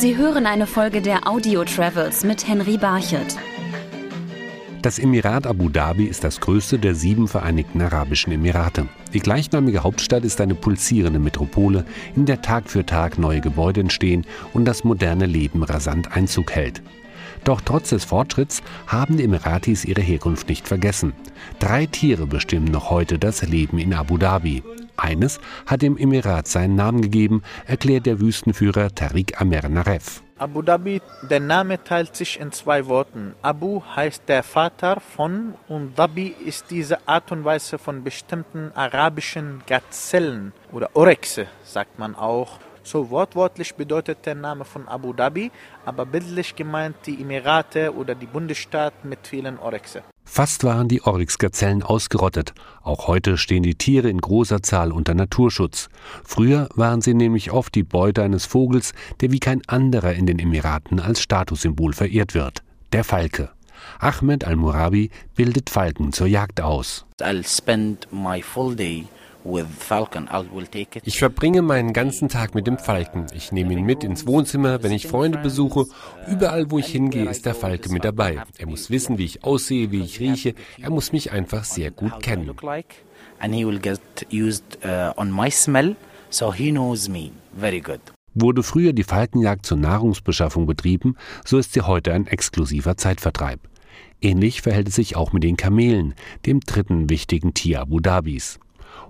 Sie hören eine Folge der Audio Travels mit Henry Barchet. Das Emirat Abu Dhabi ist das größte der sieben Vereinigten Arabischen Emirate. Die gleichnamige Hauptstadt ist eine pulsierende Metropole, in der Tag für Tag neue Gebäude entstehen und das moderne Leben rasant Einzug hält. Doch trotz des Fortschritts haben die Emiratis ihre Herkunft nicht vergessen. Drei Tiere bestimmen noch heute das Leben in Abu Dhabi. Eines hat dem Emirat seinen Namen gegeben, erklärt der Wüstenführer Tariq Amer Naref. Abu Dhabi, der Name teilt sich in zwei Worten. Abu heißt der Vater von und Dhabi ist diese Art und Weise von bestimmten arabischen Gazellen oder Orexe, sagt man auch. So wortwörtlich bedeutet der Name von Abu Dhabi, aber bildlich gemeint die Emirate oder die Bundesstaat mit vielen Oryxe. Fast waren die Oryx-Gazellen ausgerottet. Auch heute stehen die Tiere in großer Zahl unter Naturschutz. Früher waren sie nämlich oft die Beute eines Vogels, der wie kein anderer in den Emiraten als Statussymbol verehrt wird. Der Falke. Ahmed Al-Murabi bildet Falken zur Jagd aus. I'll spend my full day ich verbringe meinen ganzen Tag mit dem Falken. Ich nehme ihn mit ins Wohnzimmer, wenn ich Freunde besuche. Überall, wo ich hingehe, ist der Falke mit dabei. Er muss wissen, wie ich aussehe, wie ich rieche. Er muss mich einfach sehr gut kennen. Wurde früher die Falkenjagd zur Nahrungsbeschaffung betrieben, so ist sie heute ein exklusiver Zeitvertreib. Ähnlich verhält es sich auch mit den Kamelen, dem dritten wichtigen Tier Abu Dhabis.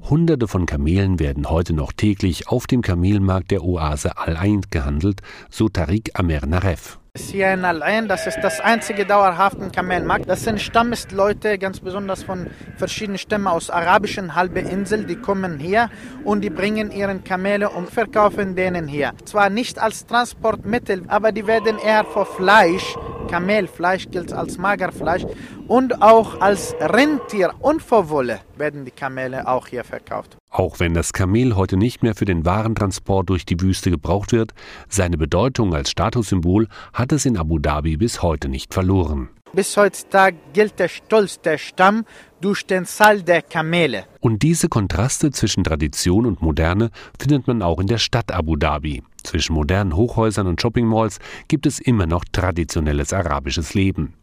Hunderte von Kamelen werden heute noch täglich auf dem Kamelmarkt der Oase Al-Ain gehandelt, so Tariq Amer Naref. Hier in Al-Ain, das ist das einzige dauerhafte Kamelmarkt. Das sind Stammesleute, ganz besonders von verschiedenen Stämmen aus arabischen Halbinsel, die kommen hier und die bringen ihren Kamele und verkaufen denen hier. Zwar nicht als Transportmittel, aber die werden eher für Fleisch, Kamelfleisch gilt als Magerfleisch und auch als Rentier und für Wolle werden die Kamele auch hier verkauft. Auch wenn das Kamel heute nicht mehr für den Warentransport durch die Wüste gebraucht wird, seine Bedeutung als Statussymbol hat es in Abu Dhabi bis heute nicht verloren. Bis heutzutage gilt der Stolz der Stamm durch den Zahl der Kamele. Und diese Kontraste zwischen Tradition und Moderne findet man auch in der Stadt Abu Dhabi. Zwischen modernen Hochhäusern und Shoppingmalls gibt es immer noch traditionelles arabisches Leben.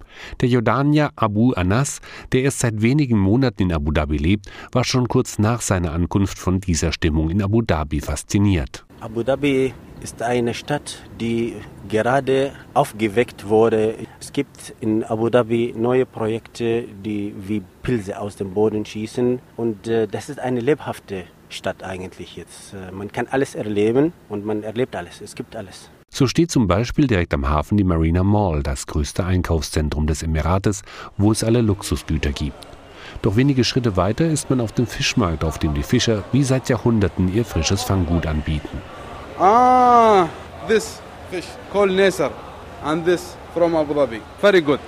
Der Jordanier Abu Anas, der erst seit wenigen Monaten in Abu Dhabi lebt, war schon kurz nach seiner Ankunft von dieser Stimmung in Abu Dhabi fasziniert. Abu Dhabi ist eine Stadt, die gerade aufgeweckt wurde. Es gibt in Abu Dhabi neue Projekte, die wie Pilze aus dem Boden schießen. Und äh, das ist eine lebhafte Stadt eigentlich jetzt. Äh, man kann alles erleben und man erlebt alles. Es gibt alles. So steht zum Beispiel direkt am Hafen die Marina Mall, das größte Einkaufszentrum des Emirates, wo es alle Luxusgüter gibt. Doch wenige Schritte weiter ist man auf dem Fischmarkt, auf dem die Fischer wie seit Jahrhunderten ihr frisches Fanggut anbieten. Ah, this fish called Nesar and this from Abu Dhabi. Very good.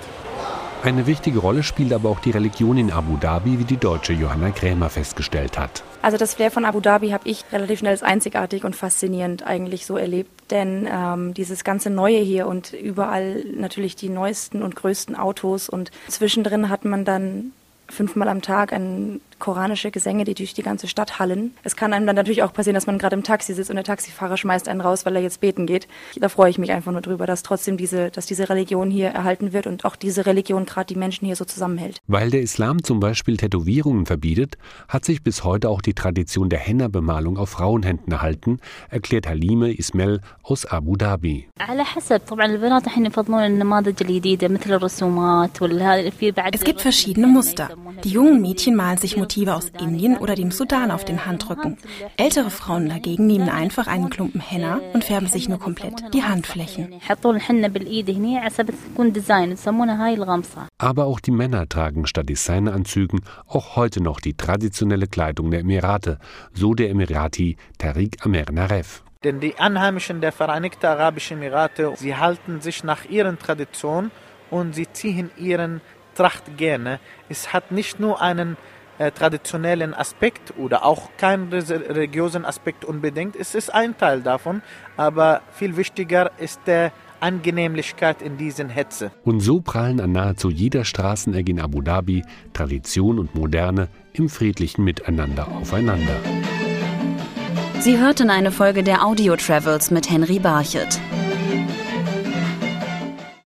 Eine wichtige Rolle spielt aber auch die Religion in Abu Dhabi, wie die deutsche Johanna Krämer festgestellt hat. Also das Flair von Abu Dhabi habe ich relativ schnell als einzigartig und faszinierend eigentlich so erlebt. Denn ähm, dieses ganze Neue hier und überall natürlich die neuesten und größten Autos und zwischendrin hat man dann fünfmal am Tag ein koranische Gesänge, die durch die ganze Stadt hallen. Es kann einem dann natürlich auch passieren, dass man gerade im Taxi sitzt und der Taxifahrer schmeißt einen raus, weil er jetzt beten geht. Da freue ich mich einfach nur drüber, dass trotzdem diese, dass diese Religion hier erhalten wird und auch diese Religion gerade die Menschen hier so zusammenhält. Weil der Islam zum Beispiel Tätowierungen verbietet, hat sich bis heute auch die Tradition der Henna-Bemalung auf Frauenhänden erhalten, erklärt Halime Ismail aus Abu Dhabi. Es gibt verschiedene Muster. Die jungen Mädchen malen sich Motive aus Indien oder dem Sudan auf den Handrücken. Ältere Frauen dagegen nehmen einfach einen Klumpen Henna und färben sich nur komplett die Handflächen. Aber auch die Männer tragen statt Designanzügen auch heute noch die traditionelle Kleidung der Emirate, so der Emirati Tariq Amer Naref. Denn die Anheimischen der Vereinigten Arabischen Emirate, sie halten sich nach ihren Traditionen und sie ziehen ihren Tracht gerne. Es hat nicht nur einen äh, traditionellen Aspekt oder auch keinen religiösen Aspekt unbedingt. Es ist ein Teil davon, aber viel wichtiger ist der Angenehmlichkeit in diesen Hetze. Und so prallen an nahezu jeder Straßenecke in Abu Dhabi Tradition und Moderne im friedlichen Miteinander aufeinander. Sie hörten eine Folge der Audio Travels mit Henry Barchet.